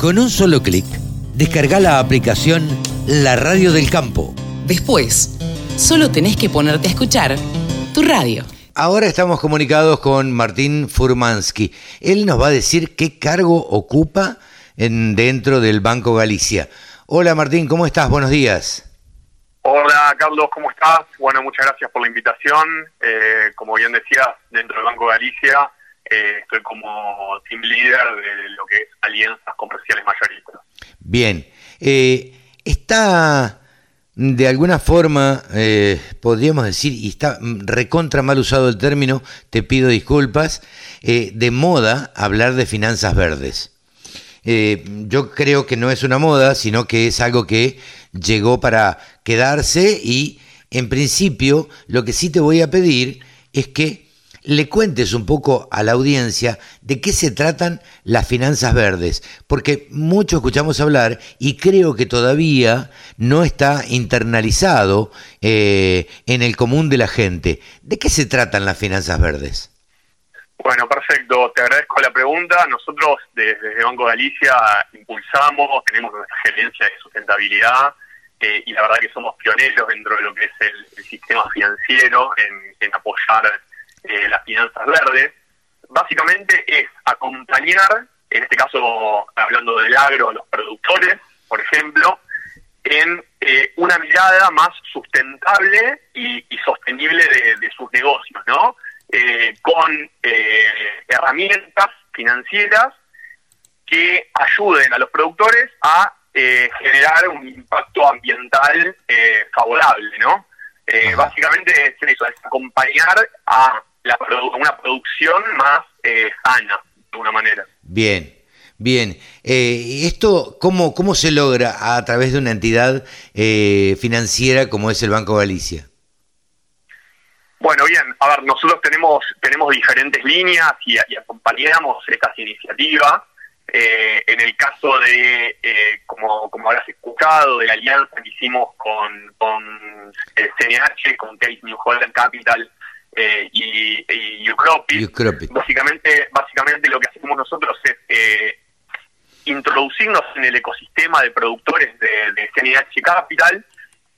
Con un solo clic, descarga la aplicación La Radio del Campo. Después, solo tenés que ponerte a escuchar tu radio. Ahora estamos comunicados con Martín Furmansky. Él nos va a decir qué cargo ocupa en, dentro del Banco Galicia. Hola Martín, ¿cómo estás? Buenos días. Hola Carlos, ¿cómo estás? Bueno, muchas gracias por la invitación. Eh, como bien decías, dentro del Banco Galicia eh, estoy como team leader de lo que es alianzas comerciales mayoristas. Bien, eh, está de alguna forma, podríamos decir, y está recontra mal usado el término, te pido disculpas, de moda hablar de finanzas verdes. yo creo que no es una moda, sino que es algo que llegó para quedarse y en principio lo que sí te voy a pedir es que le cuentes un poco a la audiencia de qué se tratan las finanzas verdes, porque mucho escuchamos hablar y creo que todavía no está internalizado eh, en el común de la gente. ¿De qué se tratan las finanzas verdes? Bueno, perfecto. Te agradezco la pregunta. Nosotros desde Banco Galicia impulsamos, tenemos nuestra gerencia de sustentabilidad eh, y la verdad que somos pioneros dentro de lo que es el, sistema financiero en, apoyar eh, las finanzas verdes. Básicamente es acompañar, en este caso hablando del agro, a los productores, por ejemplo, en eh, una mirada más sustentable y, sostenible de, sus negocios, ¿no? con herramientas financieras que ayuden a los productores a eh, generar un impacto ambiental eh, favorable, ¿no? Eh, básicamente es eso, es acompañar a una producción más sana, de alguna manera. Bien. Bien, ¿esto cómo, cómo se logra a través de una entidad financiera como es el Banco Galicia? Bueno, bien, a ver, nosotros tenemos tenemos diferentes líneas y, y acompañamos estas iniciativas. Eh, en el caso de, eh, como, como habrás escuchado, de la alianza que hicimos con, con el CNH, con Case New Holland Capital eh, y, y básicamente, básicamente lo que hacemos nosotros es eh, introducirnos en el ecosistema de productores de, de CNH Capital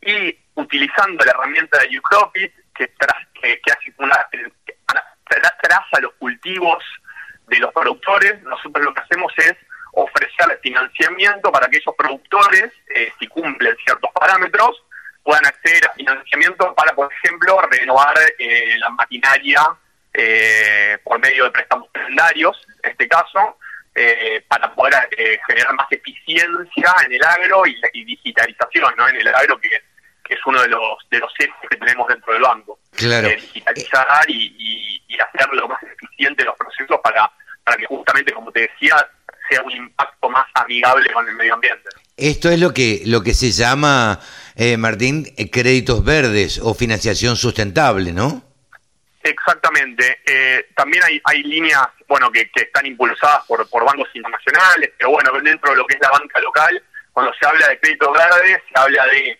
y utilizando la herramienta de Ucropit que, que, que hace una, traza los cultivos de los productores, nosotros lo que hacemos es ofrecer financiamiento para que esos productores, eh, si cumplen ciertos parámetros, puedan acceder a financiamiento para, por ejemplo, renovar eh, la maquinaria eh, por medio de préstamos secundarios, en este caso, para poder generar más eficiencia en el agro y, digitalización ¿no? en el agro, que, es uno de los de los ejes que tenemos dentro del banco. Claro. digitalizar y, y hacer lo más eficiente los procesos para para que justamente, como te decía, sea un impacto más amigable con el medio ambiente. Esto es lo que, lo que se llama, eh, Martín, eh, créditos verdes o financiación sustentable, ¿no? Exactamente. Eh, también hay, hay líneas bueno que, están impulsadas por, por bancos internacionales, pero bueno, dentro de lo que es la banca local, cuando se habla de créditos verdes, se habla de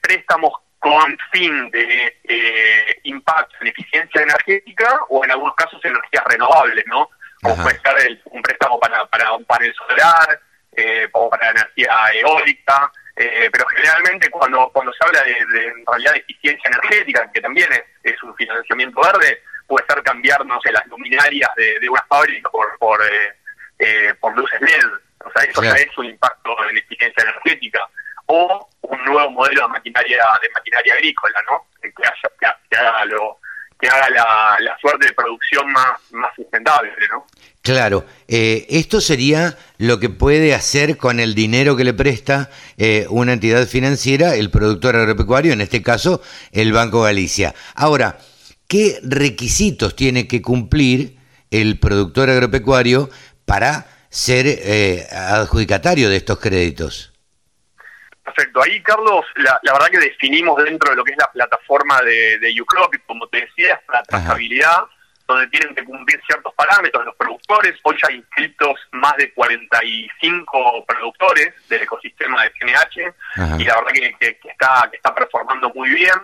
préstamos con fin de eh, impacto en eficiencia energética o en algunos casos energías renovables, ¿no? Como puede ser un préstamo para, para un panel solar, eh, o para energía eólica, eh, pero generalmente cuando cuando se habla de, en realidad de eficiencia energética, que también es, un financiamiento verde, puede ser cambiar, no sé, las luminarias de, de una fábrica por por, eh, por luces LED, o sea, eso ya es un impacto en eficiencia energética. O un nuevo modelo de maquinaria de maquinaria agrícola, ¿no? Que, haga lo que haga la, suerte de producción más, más sustentable, ¿no? Claro, eh, esto sería lo que puede hacer con el dinero que le presta eh, una entidad financiera, el productor agropecuario, en este caso el Banco Galicia. Ahora, ¿qué requisitos tiene que cumplir el productor agropecuario para ser eh, adjudicatario de estos créditos? Perfecto. Ahí, Carlos, la, verdad que definimos dentro de lo que es la plataforma de, de como te decía, es la trazabilidad, donde tienen que cumplir ciertos parámetros los productores. Hoy ya hay inscritos más de 45 productores del ecosistema de CNH y la verdad que, está, que está performando muy bien.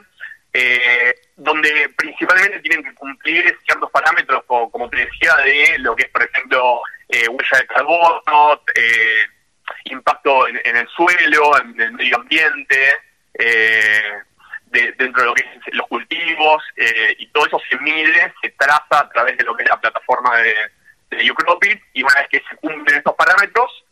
eh, donde principalmente tienen que cumplir ciertos parámetros, como, te decía, de lo que es, por ejemplo, eh, huella de carbono, eh, impacto en, el suelo, en el medio ambiente, dentro de lo que es los cultivos, y todo eso se mide, se traza a través de lo que es la plataforma de, de Ucropit, y una vez que se cumplen estos parámetros,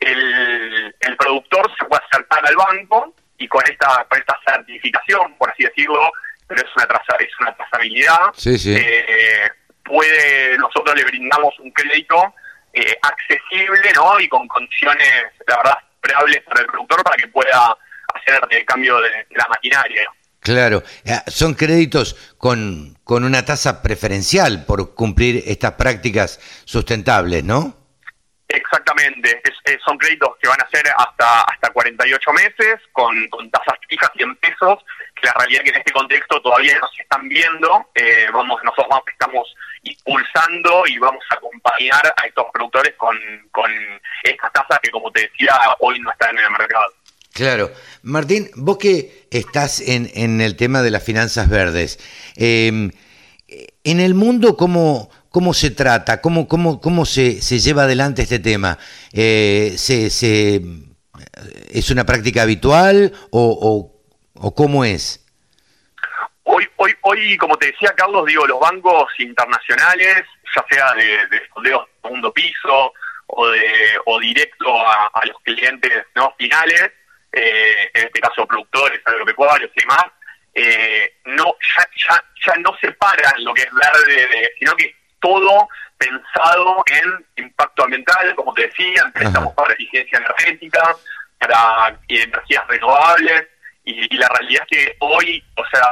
el, el productor se puede acercar al banco y con esta con esta certificación, por así decirlo, pero es una traza, es una trazabilidad, eh, puede nosotros le brindamos un crédito eh, accesible, ¿no? Y con condiciones, la verdad, esperables para el productor para que pueda hacer el cambio de, la maquinaria. Claro, eh, son créditos con, con una tasa preferencial por cumplir estas prácticas sustentables, ¿no? Exactamente, son créditos que van a ser hasta hasta 48 meses con, con tasas fijas 100 pesos, la realidad que en este contexto todavía no se están viendo, eh, vamos nosotros estamos impulsando y vamos a acompañar a estos productores con, con estas tasas que como te decía hoy no están en el mercado. Claro. Martín, vos que estás en, en el tema de las finanzas verdes, eh, en el mundo, ¿cómo, cómo se trata? ¿Cómo, cómo, cómo se, se lleva adelante este tema? Eh, se, se, ¿Es una práctica habitual o, cómo es? Hoy, hoy, hoy, como te decía Carlos, digo, los bancos internacionales, ya sea de, de fondeos de segundo piso o, de, o directo a, los clientes no finales, eh, en este caso productores, agropecuarios y demás, eh, no ya, ya, ya no separan lo que es verde, sino que todo pensado en impacto ambiental, como te decía, estamos para eficiencia energética, para energías renovables, y, la realidad es que hoy, o sea,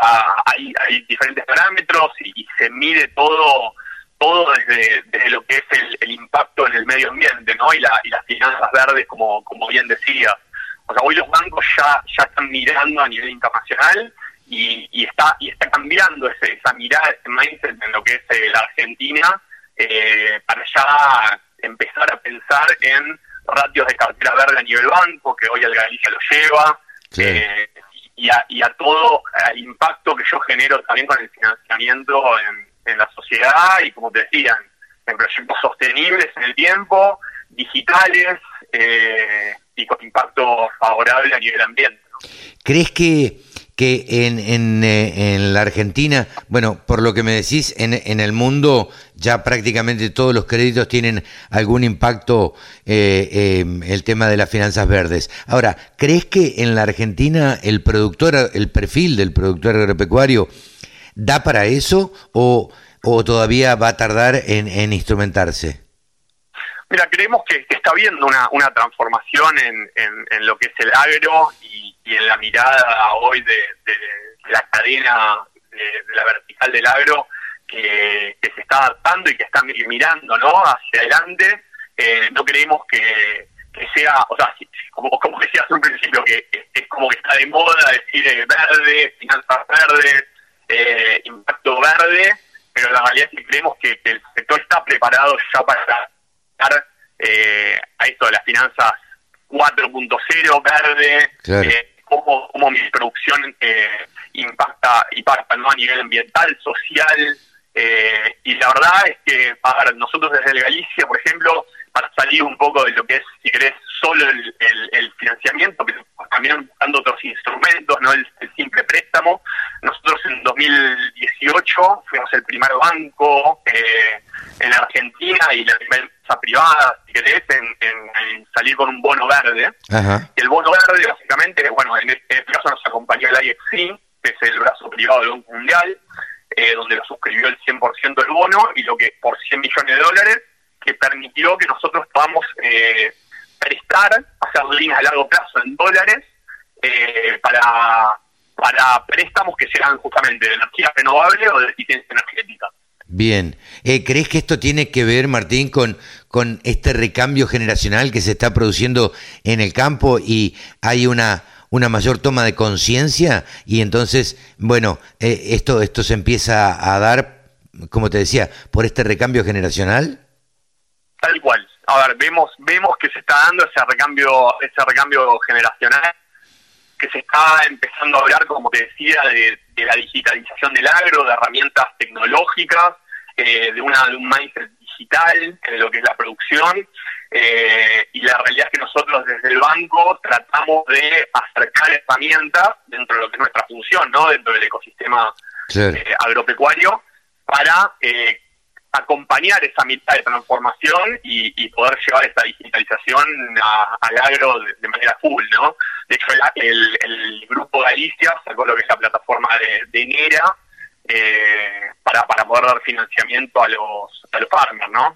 hay, hay diferentes parámetros y, se mide todo todo desde, desde lo que es el, impacto en el medio ambiente, ¿no? Y, la, y las finanzas verdes, como, como bien decía. O sea, hoy los bancos ya, ya están mirando a nivel internacional y, está y está cambiando ese, esa mirada, ese mindset en lo que es eh, la Argentina eh, para ya empezar a pensar en ratios de cartera verde a nivel banco, que hoy el Galicia lo lleva, eh, y, a, y a todo el impacto que yo genero también con el financiamiento en, la sociedad y, como te decían, en proyectos sostenibles en el tiempo, digitales y con impacto favorable a nivel ambiente. ¿Crees que que en, en, eh, en, la Argentina, bueno, por lo que me decís, en, en, el mundo ya prácticamente todos los créditos tienen algún impacto eh, el tema de las finanzas verdes. Ahora, ¿crees que en la Argentina el productor, el perfil del productor agropecuario da para eso o, o todavía va a tardar en instrumentarse? Mira, creemos que, está habiendo una, una transformación en, en, lo que es el agro y, en la mirada hoy de, la cadena de, la vertical del agro que, se está adaptando y que está mirando ¿no? hacia adelante. Eh, no creemos que, sea, o sea, como, como decía hace un principio, que es como que está de moda decir eh, verde, finanzas verdes, eh, impacto verde, pero la realidad es que creemos que el sector está preparado ya para eh, a esto de las finanzas 4.0 verde, eh, cómo, cómo, mi producción eh, impacta, impacta ¿no? a nivel ambiental, social, eh, y la verdad es que para nosotros desde el Galicia, por ejemplo, para salir un poco de lo que es, si querés, solo el, el, financiamiento, pero también buscando otros instrumentos, no el, simple préstamo. Nosotros en 2018 fuimos el primer banco eh, en Argentina y la primera empresa privada, si querés, en, salir con un bono verde. El bono verde, básicamente, bueno, en este, caso nos acompañó el IFC, que es el brazo privado del Banco Mundial, eh, donde lo suscribió el 100% del bono y lo que por 100 millones de dólares, que permitió que nosotros podamos eh, prestar, hacer líneas a largo plazo en dólares eh, para, para préstamos que sean justamente de energía renovable o de eficiencia energética. Bien, eh, ¿crees que esto tiene que ver, Martín, con, con este recambio generacional que se está produciendo en el campo y hay una una mayor toma de conciencia y entonces, bueno, eh, esto, esto se empieza a dar, como te decía, por este recambio generacional? Tal cual. A ver, vemos, vemos que se está dando ese recambio, ese recambio generacional, que se está empezando a hablar, como te decía, de, la digitalización del agro, de herramientas tecnológicas, eh, de, una, de un mindset digital en lo que es la producción. Eh, y la realidad es que nosotros desde el banco tratamos de acercar herramientas dentro de lo que es nuestra función, ¿no? dentro del ecosistema agropecuario, para acompañar esa mitad de transformación y, poder llevar esta digitalización al agro de, manera full, ¿no? De hecho, el, Grupo Galicia sacó lo que es la plataforma de, NERA eh, para, para poder dar financiamiento a los, a los farmers, ¿no?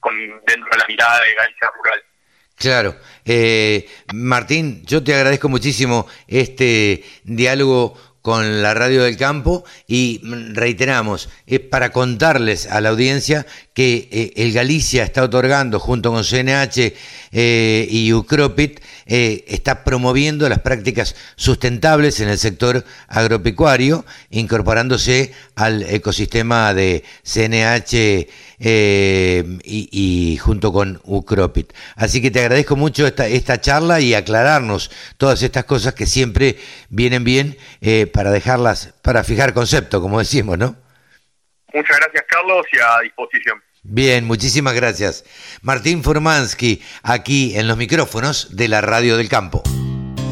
Con, dentro de la mirada de Galicia Rural. Claro. Eh, Martín, yo te agradezco muchísimo este diálogo con la radio del campo y reiteramos, es para contarles a la audiencia que eh, el Galicia está otorgando junto con CNH eh, y Ucropit, eh, está promoviendo las prácticas sustentables en el sector agropecuario, incorporándose al ecosistema de CNH y, junto con Ucropit. Así que te agradezco mucho esta, esta charla y aclararnos todas estas cosas que siempre vienen bien para dejarlas, para fijar concepto, como decimos, ¿no? Muchas gracias, Carlos, y a disposición. Bien, muchísimas gracias. Martín Furmansky, aquí en los micrófonos de la Radio del Campo.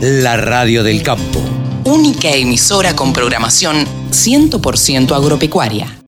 La Radio del Campo. Única emisora con programación 100% agropecuaria.